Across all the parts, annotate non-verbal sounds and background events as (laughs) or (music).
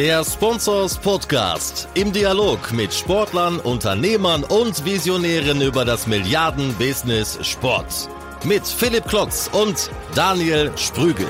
Der Sponsors Podcast im Dialog mit Sportlern, Unternehmern und Visionären über das Milliarden-Business Sport. Mit Philipp Klotz und Daniel Sprügel.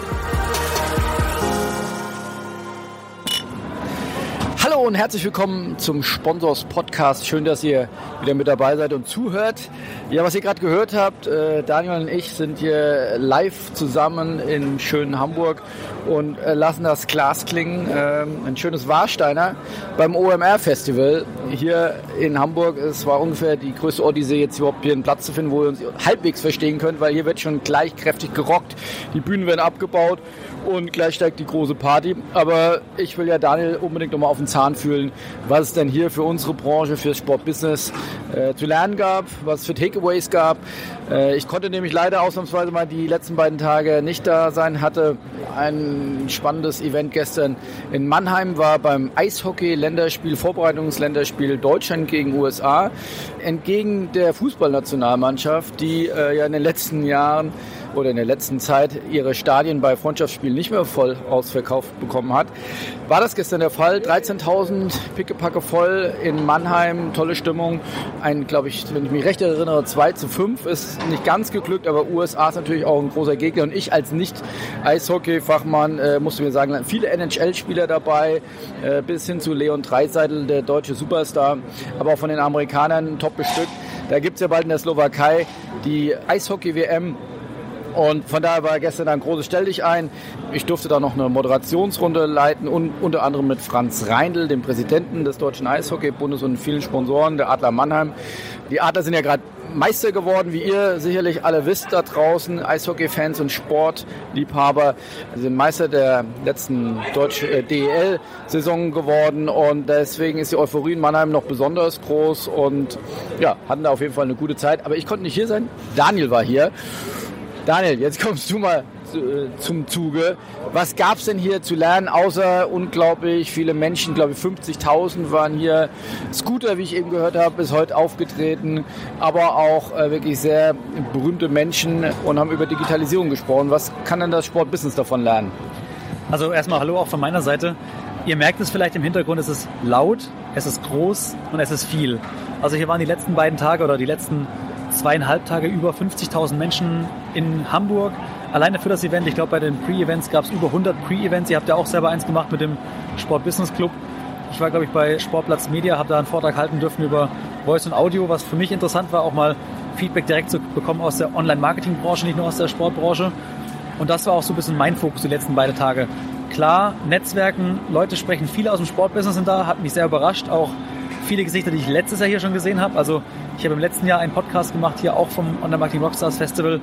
Und herzlich willkommen zum Sponsors Podcast. Schön, dass ihr wieder mit dabei seid und zuhört. Ja, was ihr gerade gehört habt, äh, Daniel und ich sind hier live zusammen in schönen Hamburg und äh, lassen das Glas klingen. Ähm, ein schönes Warsteiner beim OMR Festival hier in Hamburg. Es war ungefähr die größte Odyssee, jetzt überhaupt hier einen Platz zu finden, wo ihr uns halbwegs verstehen könnt, weil hier wird schon gleich kräftig gerockt. Die Bühnen werden abgebaut und gleich steigt die große Party. Aber ich will ja Daniel unbedingt nochmal auf den Zahn fühlen, was es denn hier für unsere Branche, fürs Sportbusiness äh, zu lernen gab, was es für Takeaways gab. Äh, ich konnte nämlich leider ausnahmsweise mal die letzten beiden Tage nicht da sein, hatte ein spannendes Event gestern in Mannheim, war beim Eishockey-Länderspiel, Vorbereitungsländerspiel Deutschland gegen USA. Entgegen der Fußballnationalmannschaft, die äh, ja in den letzten Jahren oder in der letzten Zeit ihre Stadien bei Freundschaftsspielen nicht mehr voll ausverkauft bekommen hat. War das gestern der Fall? 13.000 Pickepacke voll in Mannheim, tolle Stimmung. Ein, glaube ich, wenn ich mich recht erinnere, 2 zu 5 ist nicht ganz geglückt, aber USA ist natürlich auch ein großer Gegner und ich als Nicht-Eishockey-Fachmann äh, musste mir sagen, viele NHL-Spieler dabei, äh, bis hin zu Leon Dreiseitel, der deutsche Superstar, aber auch von den Amerikanern top bestückt. Da gibt es ja bald in der Slowakei die Eishockey-WM und von daher war gestern ein großes Stell dich ein. Ich durfte da noch eine Moderationsrunde leiten und unter anderem mit Franz Reindl, dem Präsidenten des Deutschen Eishockeybundes und vielen Sponsoren der Adler Mannheim. Die Adler sind ja gerade Meister geworden, wie ihr sicherlich alle wisst da draußen, Eishockey-Fans und Sportliebhaber. Sind Meister der letzten deutschen äh, DEL-Saison geworden und deswegen ist die Euphorie in Mannheim noch besonders groß und ja, hatten da auf jeden Fall eine gute Zeit. Aber ich konnte nicht hier sein. Daniel war hier Daniel, jetzt kommst du mal äh, zum Zuge. Was gab es denn hier zu lernen, außer unglaublich viele Menschen, glaube ich 50.000 waren hier. Scooter, wie ich eben gehört habe, ist heute aufgetreten, aber auch äh, wirklich sehr berühmte Menschen und haben über Digitalisierung gesprochen. Was kann denn das Sportbusiness davon lernen? Also erstmal Hallo auch von meiner Seite. Ihr merkt es vielleicht im Hintergrund, es ist laut, es ist groß und es ist viel. Also hier waren die letzten beiden Tage oder die letzten zweieinhalb Tage über 50.000 Menschen in Hamburg. Alleine für das Event, ich glaube bei den Pre-Events gab es über 100 Pre-Events. Ihr habt ja auch selber eins gemacht mit dem Sport Business Club. Ich war, glaube ich, bei Sportplatz Media, habe da einen Vortrag halten dürfen über Voice und Audio, was für mich interessant war, auch mal Feedback direkt zu bekommen aus der Online-Marketing-Branche, nicht nur aus der Sportbranche. Und das war auch so ein bisschen mein Fokus die letzten beiden Tage. Klar, Netzwerken, Leute sprechen, viele aus dem Sportbusiness sind da, hat mich sehr überrascht. Auch viele Gesichter, die ich letztes Jahr hier schon gesehen habe. Also ich habe im letzten Jahr einen Podcast gemacht, hier auch vom Online Marketing Rockstars Festival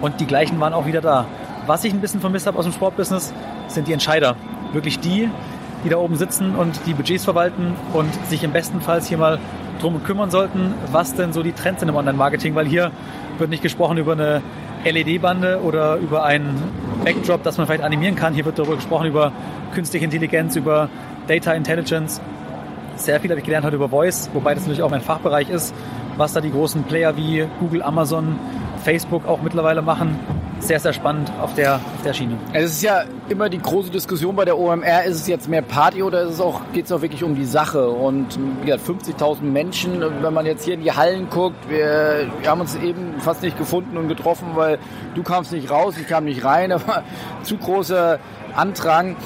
und die gleichen waren auch wieder da. Was ich ein bisschen vermisst habe aus dem Sportbusiness, sind die Entscheider. Wirklich die, die da oben sitzen und die Budgets verwalten und sich im besten Fall hier mal drum kümmern sollten, was denn so die Trends sind im Online-Marketing, weil hier wird nicht gesprochen über eine LED-Bande oder über einen Backdrop, das man vielleicht animieren kann. Hier wird darüber gesprochen über künstliche Intelligenz, über Data Intelligence. Sehr viel habe ich gelernt heute über Voice, wobei das natürlich auch mein Fachbereich ist was da die großen Player wie Google, Amazon, Facebook auch mittlerweile machen. Sehr, sehr spannend auf der, auf der Schiene. Es ist ja immer die große Diskussion bei der OMR, ist es jetzt mehr Party oder ist es auch, geht es auch wirklich um die Sache? Und ja, 50.000 Menschen, wenn man jetzt hier in die Hallen guckt, wir, wir haben uns eben fast nicht gefunden und getroffen, weil du kamst nicht raus, ich kam nicht rein, (laughs) aber zu große Antrag.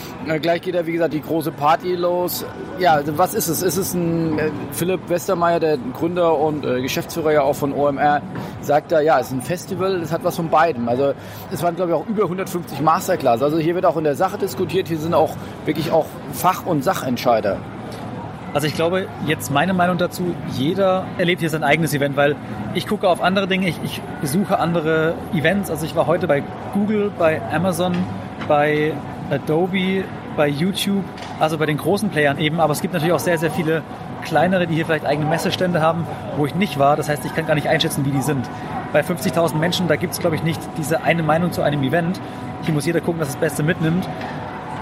Gleich geht ja, wie gesagt, die große Party los. Ja, also was ist es? Ist es ein äh, Philipp Westermeier, der Gründer und äh, Geschäftsführer ja auch von OMR, sagt da, ja, es ist ein Festival, es hat was von beidem. Also es waren, glaube ich, auch über 150 Masterclass. Also hier wird auch in der Sache diskutiert, hier sind auch wirklich auch Fach- und Sachentscheider. Also ich glaube, jetzt meine Meinung dazu, jeder erlebt hier sein eigenes Event, weil ich gucke auf andere Dinge, ich, ich besuche andere Events. Also ich war heute bei Google, bei Amazon, bei Adobe, bei YouTube, also bei den großen Playern eben. Aber es gibt natürlich auch sehr, sehr viele kleinere, die hier vielleicht eigene Messestände haben, wo ich nicht war. Das heißt, ich kann gar nicht einschätzen, wie die sind. Bei 50.000 Menschen, da gibt es, glaube ich, nicht diese eine Meinung zu einem Event. Hier muss jeder gucken, dass das Beste mitnimmt.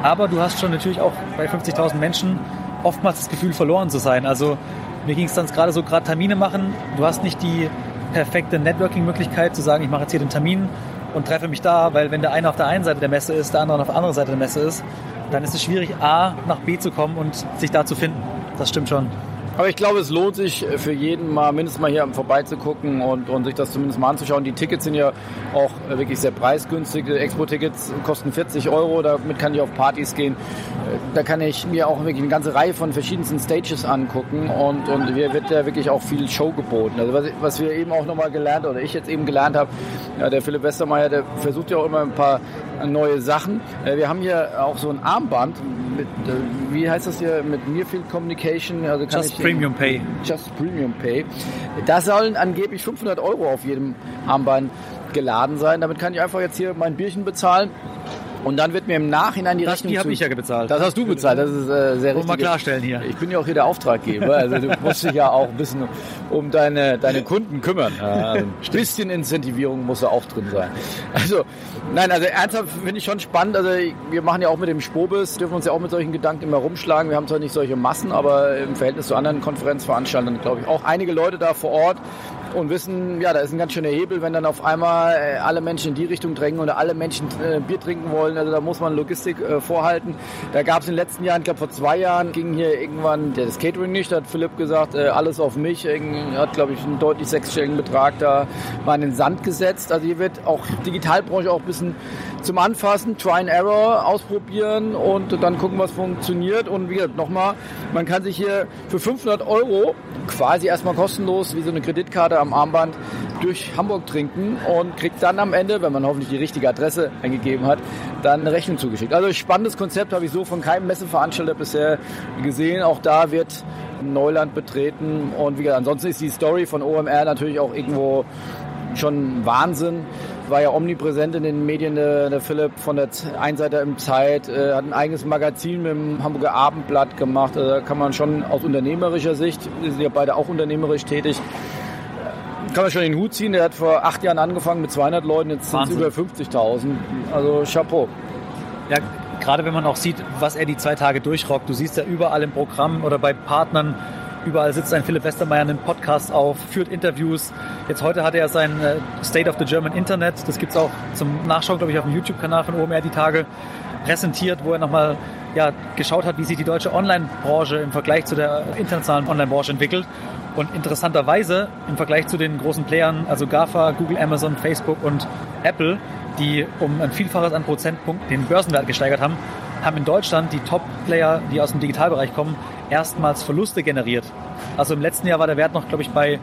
Aber du hast schon natürlich auch bei 50.000 Menschen oftmals das Gefühl, verloren zu sein. Also mir ging es dann gerade so, gerade Termine machen. Du hast nicht die perfekte Networking-Möglichkeit zu sagen, ich mache jetzt hier den Termin und treffe mich da, weil wenn der eine auf der einen Seite der Messe ist, der andere auf der anderen Seite der Messe ist, dann ist es schwierig, A nach B zu kommen und sich da zu finden. Das stimmt schon. Aber ich glaube, es lohnt sich für jeden mal mindestens mal hier vorbeizugucken und, und sich das zumindest mal anzuschauen. Die Tickets sind ja auch wirklich sehr preisgünstig. Expo-Tickets kosten 40 Euro, damit kann ich auf Partys gehen. Da kann ich mir auch wirklich eine ganze Reihe von verschiedensten Stages angucken und, und hier wird ja wirklich auch viel Show geboten. Also was, was wir eben auch nochmal gelernt oder ich jetzt eben gelernt habe, ja, der Philipp Westermeier, der versucht ja auch immer ein paar neue Sachen. Äh, wir haben hier auch so ein Armband mit, äh, wie heißt das hier, mit Nearfield Communication. Also kann Just ich Premium Pay. Just Premium Pay. Da sollen angeblich 500 Euro auf jedem Armband geladen sein. Damit kann ich einfach jetzt hier mein Bierchen bezahlen und dann wird mir im Nachhinein die das, Rechnung. Die habe ich ja bezahlt. Das hast du bezahlt. Das ist äh, sehr richtig. mal klarstellen hier. Ich bin ja auch hier der Auftraggeber. Also du musst dich ja auch ein bisschen um deine, deine Kunden kümmern. Also ein bisschen Incentivierung muss da auch drin sein. Also, nein, also ernsthaft finde ich schon spannend. Also wir machen ja auch mit dem Spobis, dürfen uns ja auch mit solchen Gedanken immer rumschlagen. Wir haben zwar nicht solche Massen, aber im Verhältnis zu anderen Konferenzveranstaltern, glaube ich, auch einige Leute da vor Ort, und wissen, ja, da ist ein ganz schöner Hebel, wenn dann auf einmal äh, alle Menschen in die Richtung drängen oder alle Menschen äh, Bier trinken wollen. Also da muss man Logistik äh, vorhalten. Da gab es in den letzten Jahren, ich glaube vor zwei Jahren, ging hier irgendwann das Catering nicht. Da hat Philipp gesagt, äh, alles auf mich. Er hat, glaube ich, einen deutlich sechsstelligen Betrag da mal in den Sand gesetzt. Also hier wird auch Digitalbranche auch ein bisschen zum Anfassen, Try and Error ausprobieren und dann gucken, was funktioniert. Und wie gesagt, nochmal, man kann sich hier für 500 Euro quasi erstmal kostenlos wie so eine Kreditkarte am Armband durch Hamburg trinken und kriegt dann am Ende, wenn man hoffentlich die richtige Adresse eingegeben hat, dann eine Rechnung zugeschickt. Also spannendes Konzept habe ich so von keinem Messeveranstalter bisher gesehen. Auch da wird Neuland betreten und wie gesagt, ansonsten ist die Story von OMR natürlich auch irgendwo schon Wahnsinn war ja omnipräsent in den Medien, der, der Philipp von der Einseiter im Zeit, äh, hat ein eigenes Magazin mit dem Hamburger Abendblatt gemacht. Also da kann man schon aus unternehmerischer Sicht, wir sind ja beide auch unternehmerisch tätig, kann man schon den Hut ziehen. Der hat vor acht Jahren angefangen mit 200 Leuten, jetzt sind es über 50.000. Also Chapeau. Ja, gerade wenn man auch sieht, was er die zwei Tage durchrockt. Du siehst ja überall im Programm oder bei Partnern, Überall sitzt ein Philipp Westermeier einen Podcast auf, führt Interviews. Jetzt heute hat er sein äh, State of the German Internet. Das gibt es auch zum Nachschauen, glaube ich, auf dem YouTube-Kanal von OMR die Tage präsentiert, wo er nochmal ja, geschaut hat, wie sich die deutsche Online-Branche im Vergleich zu der internationalen Online-Branche entwickelt. Und interessanterweise im Vergleich zu den großen Playern, also GAFA, Google, Amazon, Facebook und Apple, die um ein Vielfaches an Prozentpunkt den Börsenwert gesteigert haben, haben in Deutschland die Top-Player, die aus dem Digitalbereich kommen, erstmals Verluste generiert. Also im letzten Jahr war der Wert noch, glaube ich, bei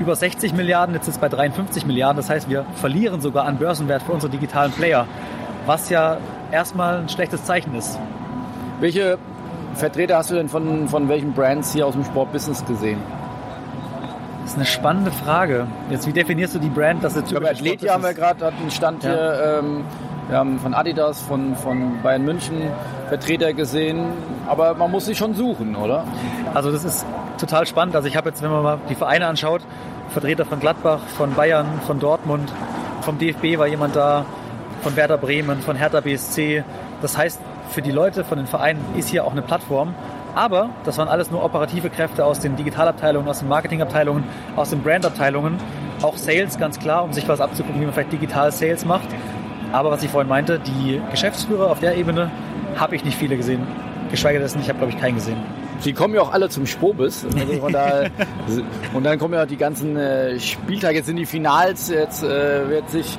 über 60 Milliarden, jetzt ist es bei 53 Milliarden. Das heißt, wir verlieren sogar an Börsenwert für unsere digitalen Player, was ja erstmal ein schlechtes Zeichen ist. Welche Vertreter hast du denn von, von welchen Brands hier aus dem Sportbusiness gesehen? Das ist eine spannende Frage. Jetzt, wie definierst du die Brand? Das jetzt ich glaube, Athletia haben wir gerade, hat einen Stand ja. hier. Ähm, wir haben von Adidas, von, von Bayern München Vertreter gesehen, aber man muss sich schon suchen, oder? Also das ist total spannend. Also ich habe jetzt, wenn man mal die Vereine anschaut, Vertreter von Gladbach, von Bayern, von Dortmund, vom DFB war jemand da, von Werder Bremen, von Hertha BSC. Das heißt, für die Leute von den Vereinen ist hier auch eine Plattform. Aber das waren alles nur operative Kräfte aus den Digitalabteilungen, aus den Marketingabteilungen, aus den Brandabteilungen. Auch Sales, ganz klar, um sich was abzugucken, wie man vielleicht digital Sales macht. Aber was ich vorhin meinte, die Geschäftsführer auf der Ebene habe ich nicht viele gesehen. Geschweige dessen, ich habe, glaube ich, keinen gesehen. Die kommen ja auch alle zum Spobis. (laughs) Also da, und dann kommen ja auch die ganzen äh, Spieltage. Jetzt sind die Finals, jetzt äh, wird sich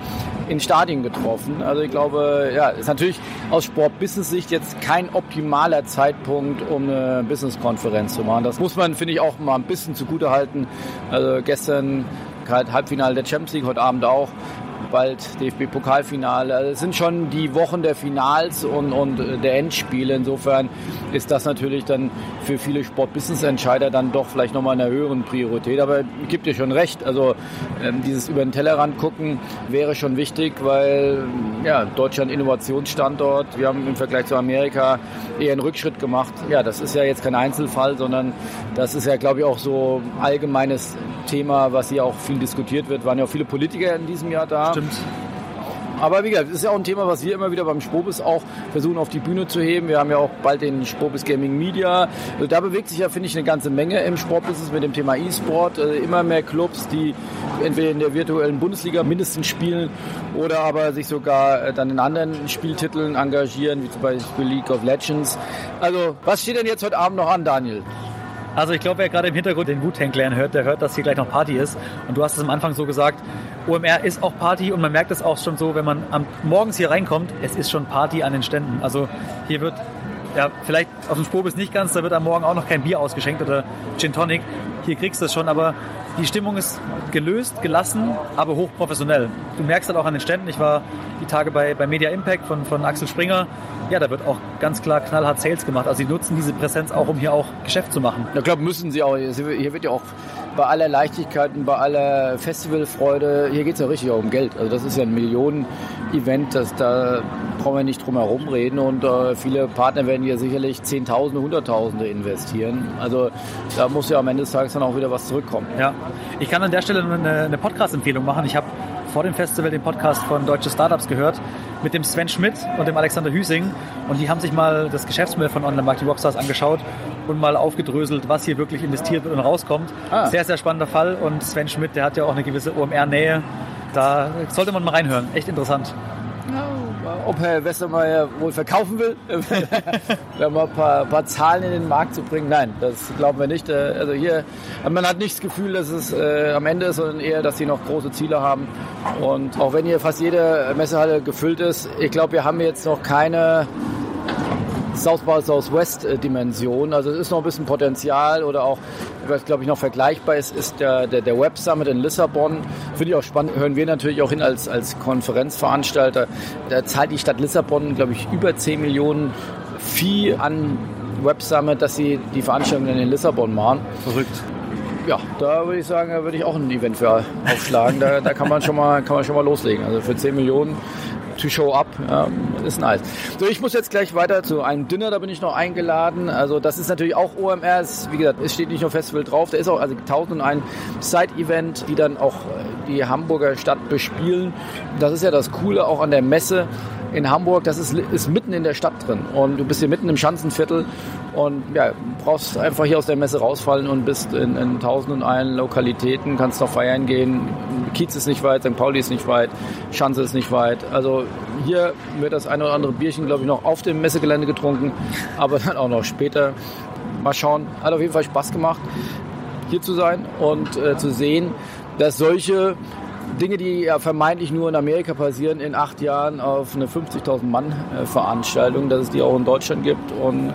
in Stadien getroffen. Also ich glaube, ja, ist natürlich aus Sport-Business-Sicht jetzt kein optimaler Zeitpunkt, um eine Business-Konferenz zu machen. Das muss man, finde ich, auch mal ein bisschen zugute halten. Also gestern halt Halbfinale der Champions League, heute Abend auch bald DFB-Pokalfinale. Also es sind schon die Wochen der Finals und, und der Endspiele. Insofern ist das natürlich dann für viele Sport-Business-Entscheider dann doch vielleicht nochmal eine höheren Priorität. Aber gibt dir schon recht. Also ähm, dieses über den Tellerrand gucken wäre schon wichtig, weil ja, Deutschland Innovationsstandort. Wir haben im Vergleich zu Amerika eher einen Rückschritt gemacht. Ja, das ist ja jetzt kein Einzelfall, sondern das ist ja, glaube ich, auch so allgemeines Thema, was hier auch viel diskutiert wird. Waren ja auch viele Politiker in diesem Jahr da. Stimmt. Aber wie gesagt, das ist ja auch ein Thema, was wir immer wieder beim Spobis auch versuchen auf die Bühne zu heben. Wir haben ja auch bald den Spobis Gaming Media. Also da bewegt sich ja, finde ich, eine ganze Menge im Sportbusiness mit dem Thema E-Sport. Also immer mehr Clubs, die entweder in der virtuellen Bundesliga mindestens spielen oder aber sich sogar äh, dann in anderen Spieltiteln engagieren, wie zum Beispiel League of Legends. Also, was steht denn jetzt heute Abend noch an, Daniel? Also ich glaube, wer gerade im Hintergrund den Wu-Tang Clan hört, der hört, dass hier gleich noch Party ist. Und du hast es am Anfang so gesagt, OMR ist auch Party und man merkt es auch schon so, wenn man am, morgens hier reinkommt, es ist schon Party an den Ständen. Also hier wird, ja, vielleicht auf dem Spobis nicht ganz, da wird am Morgen auch noch kein Bier ausgeschenkt oder Gin Tonic. Hier kriegst du es schon, aber die Stimmung ist gelöst, gelassen, aber hochprofessionell. Du merkst halt auch an den Ständen, ich war die Tage bei, bei Media Impact von, von Axel Springer, ja, da wird auch ganz klar knallhart Sales gemacht. Also sie nutzen diese Präsenz auch, um hier auch Geschäft zu machen. Ich glaube, müssen sie auch. Hier wird ja auch bei aller Leichtigkeit und bei aller Festivalfreude, hier geht es ja richtig auch um Geld. Also das ist ja ein Millionen-Event, da brauchen wir nicht drum herum reden und äh, viele Partner werden hier sicherlich Zehntausende, Hunderttausende investieren. Also da muss ja am Ende des Tages dann auch wieder was zurückkommen. Ja, ich kann an der Stelle eine, eine Podcast-Empfehlung machen. Ich habe vor dem Festival den Podcast von Deutsche Startups gehört mit dem Sven Schmidt und dem Alexander Hüsing und die haben sich mal das Geschäftsmodell von Online Marketing Rockstars angeschaut und mal aufgedröselt, was hier wirklich investiert wird und rauskommt. Ah. Sehr, sehr spannender Fall und Sven Schmidt, der hat ja auch eine gewisse OMR-Nähe. Da sollte man mal reinhören. Echt interessant ob Herr Westermeier wohl verkaufen will, (laughs) mal ein paar, paar, Zahlen in den Markt zu bringen. Nein, das glauben wir nicht. Äh, also hier, man hat nicht das Gefühl, dass es äh, am Ende ist, sondern eher, dass sie noch große Ziele haben. Und auch wenn hier fast jede Messehalle gefüllt ist, ich glaube, wir haben jetzt noch keine South by Southwest Dimension. Also es ist noch ein bisschen Potenzial oder auch, was glaube ich noch vergleichbar ist, ist der, der, der Web Summit in Lissabon. Finde ich auch spannend, hören wir natürlich auch hin als, als Konferenzveranstalter. Da zahlt die Stadt Lissabon, glaube ich, über 10 Millionen Fee an Web Summit, dass sie die Veranstaltung in Lissabon machen. Verrückt ja, da würde ich sagen, da würde ich auch ein Event für aufschlagen. Da, da kann man schon mal, kann man schon mal loslegen. Also für 10 Millionen to show up. Ja, ist nice. So, ich muss jetzt gleich weiter zu einem Dinner, da bin ich noch eingeladen. Also das ist natürlich auch OMR. wie gesagt, es steht nicht nur Festival drauf, da ist auch also 1001 Side-Event, die dann auch die Hamburger Stadt bespielen. Das ist ja das Coole auch an der Messe in Hamburg, das ist, ist mitten in der Stadt drin. Und du bist hier mitten im Schanzenviertel und ja, brauchst einfach hier aus der Messe rausfallen und bist in, in tausend und einen Lokalitäten, kannst noch feiern gehen. Kiez ist nicht weit, St. Pauli ist nicht weit, Schanze ist nicht weit. Also hier wird das eine oder andere Bierchen, glaube ich, noch auf dem Messegelände getrunken, aber dann auch noch später. Mal schauen. Hat auf jeden Fall Spaß gemacht, hier zu sein und äh, zu sehen, dass solche Dinge, die ja vermeintlich nur in Amerika passieren, in acht Jahren auf eine 50.000 Mann Veranstaltung, dass es die auch in Deutschland gibt und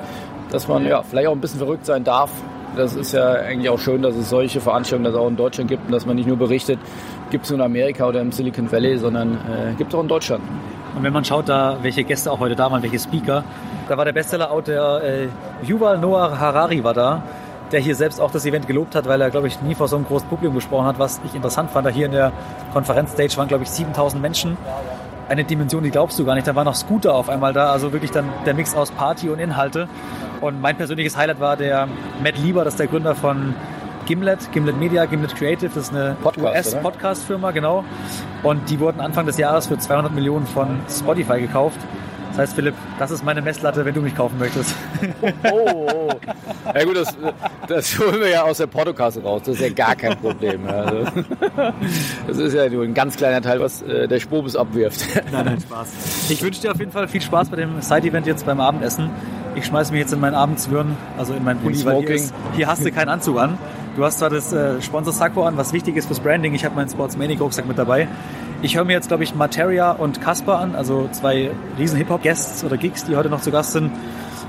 dass man ja vielleicht auch ein bisschen verrückt sein darf. Das ist ja eigentlich auch schön, dass es solche Veranstaltungen das auch in Deutschland gibt und dass man nicht nur berichtet, gibt es nur in Amerika oder im Silicon Valley, sondern äh, gibt es auch in Deutschland. Und wenn man schaut, da welche Gäste auch heute da waren, welche Speaker, da war der Bestseller-Autor äh, Yuval Noah Harari war da der hier selbst auch das Event gelobt hat, weil er, glaube ich, nie vor so einem großen Publikum gesprochen hat, was ich interessant fand. Da hier in der Konferenzstage waren, glaube ich, 7000 Menschen. Eine Dimension, die glaubst du gar nicht. Da waren noch Scooter auf einmal da, also wirklich dann der Mix aus Party und Inhalte. Und mein persönliches Highlight war der Matt Lieber, das ist der Gründer von Gimlet, Gimlet Media, Gimlet Creative, das ist eine US-Podcast-Firma, genau. Und die wurden Anfang des Jahres für 200 Millionen von Spotify gekauft. Das heißt, Philipp, das ist meine Messlatte, wenn du mich kaufen möchtest. Oh, oh, oh. Ja gut, das, das holen wir ja aus der Portokasse raus. Das ist ja gar kein Problem. Also, das ist ja nur ein ganz kleiner Teil, was äh, der Spobis abwirft. Nein, nein, Spaß. Ich wünsche dir auf jeden Fall viel Spaß bei dem Side-Event jetzt beim Abendessen. Ich schmeiße mich jetzt in meinen Abendswirren, also in meinen Pulli, weil hier, ist, hier hast du keinen Anzug an. Du hast zwar das äh, Sponsor-Sakko an, was wichtig ist fürs Branding. Ich habe meinen Sportsmanic-Rucksack mit dabei. Ich höre mir jetzt, glaube ich, Materia und Casper an, also zwei riesen Hip-Hop-Guests oder Gigs, die heute noch zu Gast sind.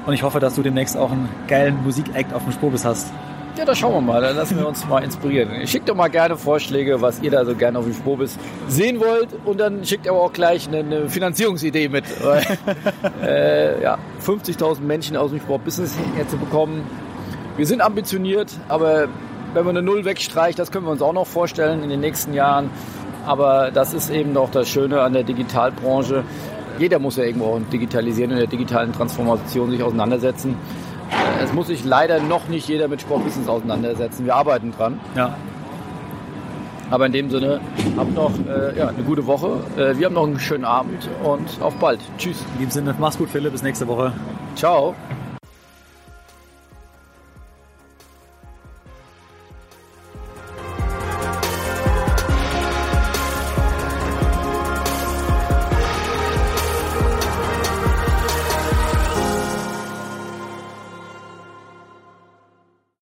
Und ich hoffe, dass du demnächst auch einen geilen Musik-Act auf dem Spobis hast. Ja, da schauen wir mal. Da lassen wir uns mal inspirieren. Schickt doch mal gerne Vorschläge, was ihr da so gerne auf dem Spobis sehen wollt. Und dann schickt aber auch gleich eine, eine Finanzierungsidee mit. (laughs) äh, ja, 50.000 Menschen aus dem Sportbusiness herzubekommen. Wir sind ambitioniert, aber wenn man eine Null wegstreicht, das können wir uns auch noch vorstellen in den nächsten Jahren. Aber das ist eben auch das Schöne an der Digitalbranche. Jeder muss ja irgendwo auch digitalisieren und der digitalen Transformation sich auseinandersetzen. Äh, es muss sich leider noch nicht jeder mit Sportbusiness auseinandersetzen. Wir arbeiten dran. Ja. Aber in dem Sinne, habt noch äh, ja, eine gute Woche. Äh, wir haben noch einen schönen Abend und auf bald. Tschüss. In dem Sinne, mach's gut, Philipp. Bis nächste Woche. Ciao.